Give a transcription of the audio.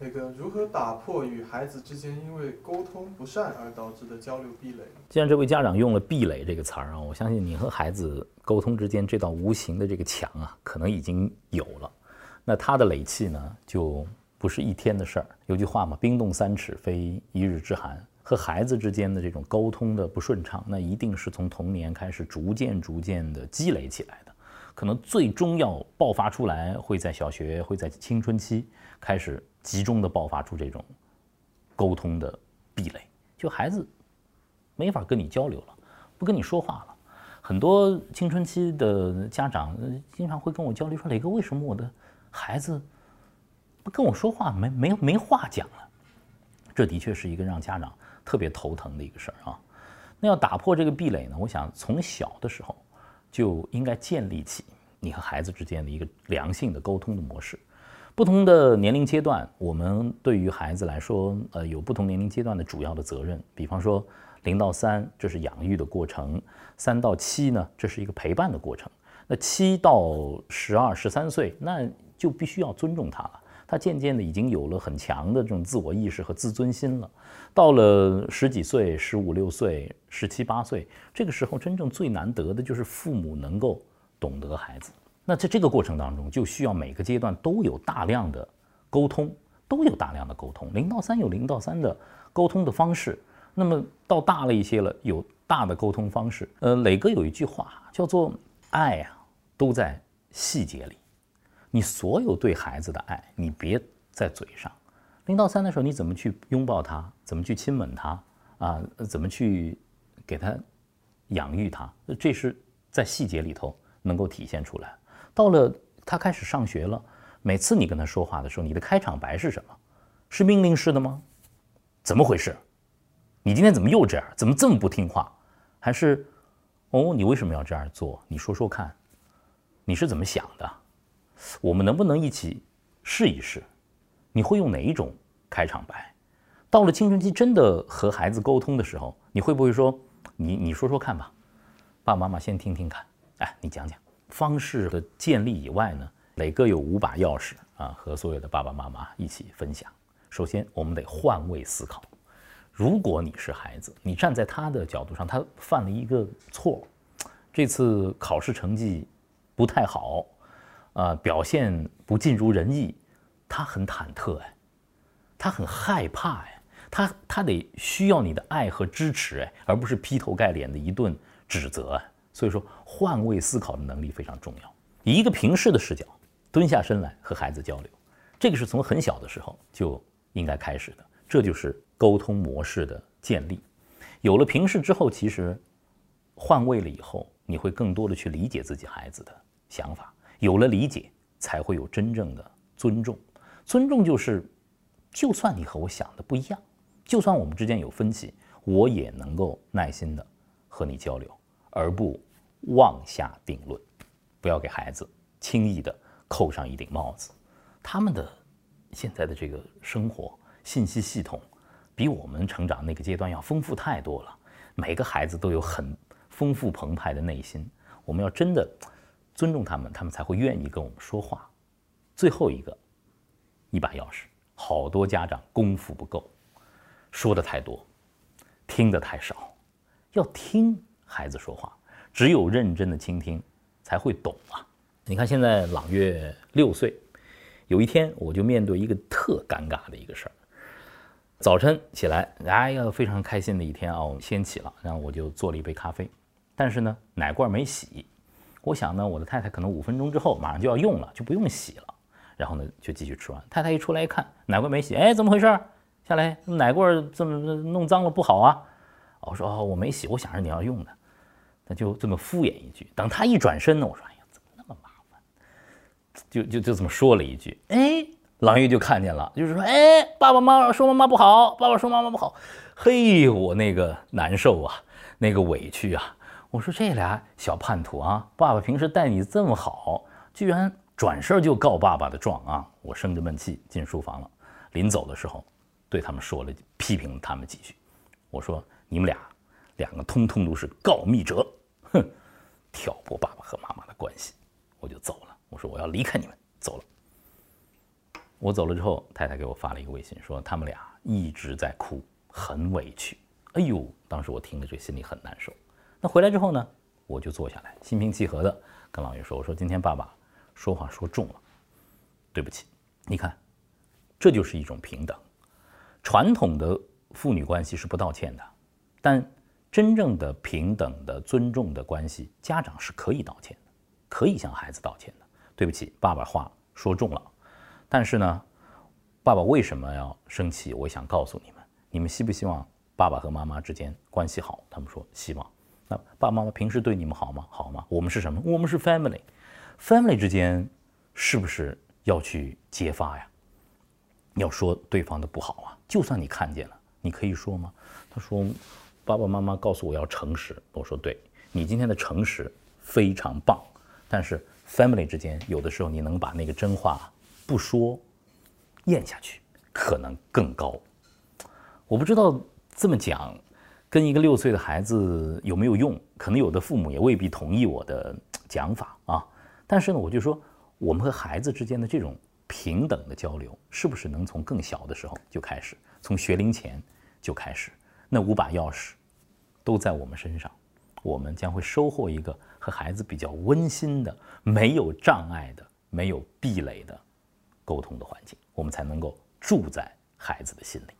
那个如何打破与孩子之间因为沟通不善而导致的交流壁垒？既然这位家长用了“壁垒”这个词儿啊，我相信你和孩子沟通之间这道无形的这个墙啊，可能已经有了。那他的累气呢，就不是一天的事儿。有句话嘛，“冰冻三尺，非一日之寒”。和孩子之间的这种沟通的不顺畅，那一定是从童年开始逐渐逐渐的积累起来的。可能最终要爆发出来，会在小学，会在青春期开始集中的爆发出这种沟通的壁垒，就孩子没法跟你交流了，不跟你说话了。很多青春期的家长经常会跟我交流说：“磊哥，为什么我的孩子不跟我说话，没没没话讲了？”这的确是一个让家长。特别头疼的一个事儿啊，那要打破这个壁垒呢，我想从小的时候就应该建立起你和孩子之间的一个良性的沟通的模式。不同的年龄阶段，我们对于孩子来说，呃，有不同年龄阶段的主要的责任。比方说，零到三这是养育的过程，三到七呢，这是一个陪伴的过程。那七到十二、十三岁，那就必须要尊重他了。他渐渐的已经有了很强的这种自我意识和自尊心了。到了十几岁、十五六岁、十七八岁，这个时候真正最难得的就是父母能够懂得孩子。那在这个过程当中，就需要每个阶段都有大量的沟通，都有大量的沟通。零到三有零到三的沟通的方式，那么到大了一些了，有大的沟通方式。呃，磊哥有一句话叫做“爱啊，都在细节里”。你所有对孩子的爱，你别在嘴上。零到三的时候，你怎么去拥抱他？怎么去亲吻他？啊，怎么去给他养育他？这是在细节里头能够体现出来。到了他开始上学了，每次你跟他说话的时候，你的开场白是什么？是命令式的吗？怎么回事？你今天怎么又这样？怎么这么不听话？还是哦，你为什么要这样做？你说说看，你是怎么想的？我们能不能一起试一试？你会用哪一种开场白？到了青春期，真的和孩子沟通的时候，你会不会说：“你你说说看吧，爸爸妈妈先听听看。”哎，你讲讲方式的建立以外呢？磊哥有五把钥匙啊，和所有的爸爸妈妈一起分享。首先，我们得换位思考。如果你是孩子，你站在他的角度上，他犯了一个错，这次考试成绩不太好。啊，表现不尽如人意，他很忐忑哎，他很害怕哎，他他得需要你的爱和支持哎，而不是劈头盖脸的一顿指责。所以说，换位思考的能力非常重要。以一个平视的视角，蹲下身来和孩子交流，这个是从很小的时候就应该开始的。这就是沟通模式的建立。有了平视之后，其实换位了以后，你会更多的去理解自己孩子的想法。有了理解，才会有真正的尊重。尊重就是，就算你和我想的不一样，就算我们之间有分歧，我也能够耐心的和你交流，而不妄下定论。不要给孩子轻易的扣上一顶帽子。他们的现在的这个生活信息系统，比我们成长那个阶段要丰富太多了。每个孩子都有很丰富澎湃的内心。我们要真的。尊重他们，他们才会愿意跟我们说话。最后一个，一把钥匙，好多家长功夫不够，说的太多，听的太少。要听孩子说话，只有认真的倾听，才会懂啊。你看现在朗月六岁，有一天我就面对一个特尴尬的一个事儿。早晨起来，哎呀，非常开心的一天啊，我们先起了，然后我就做了一杯咖啡，但是呢，奶罐没洗。我想呢，我的太太可能五分钟之后马上就要用了，就不用洗了。然后呢，就继续吃完。太太一出来一看，奶罐没洗，哎，怎么回事？下来奶罐这么弄脏了不好啊！我说哦，我没洗，我想着你要用的，那就这么敷衍一句。等他一转身呢，我说哎呀，怎么那么麻烦？就就就这么说了一句。哎，郎月就看见了，就是说，哎，爸爸妈妈说妈妈不好，爸爸说妈妈不好。嘿，我那个难受啊，那个委屈啊。我说这俩小叛徒啊，爸爸平时待你这么好，居然转身就告爸爸的状啊！我生着闷气进书房了，临走的时候，对他们说了批评他们几句。我说你们俩，两个通通都是告密者，哼，挑拨爸爸和妈妈的关系，我就走了。我说我要离开你们，走了。我走了之后，太太给我发了一个微信，说他们俩一直在哭，很委屈。哎呦，当时我听了这心里很难受。那回来之后呢，我就坐下来，心平气和的跟老岳说：“我说今天爸爸说话说重了，对不起。你看，这就是一种平等。传统的父女关系是不道歉的，但真正的平等的尊重的关系，家长是可以道歉的，可以向孩子道歉的。对不起，爸爸话说重了。”但是呢，爸爸为什么要生气？我想告诉你们，你们希不希望爸爸和妈妈之间关系好？他们说希望。那爸爸妈妈平时对你们好吗？好吗？我们是什么？我们是 family，family 之间是不是要去揭发呀？要说对方的不好啊？就算你看见了，你可以说吗？他说，爸爸妈妈告诉我要诚实。我说，对你今天的诚实非常棒。但是 family 之间有的时候你能把那个真话。不说，咽下去可能更高。我不知道这么讲，跟一个六岁的孩子有没有用？可能有的父母也未必同意我的讲法啊。但是呢，我就说，我们和孩子之间的这种平等的交流，是不是能从更小的时候就开始，从学龄前就开始？那五把钥匙都在我们身上，我们将会收获一个和孩子比较温馨的、没有障碍的、没有壁垒的。沟通的环境，我们才能够住在孩子的心里。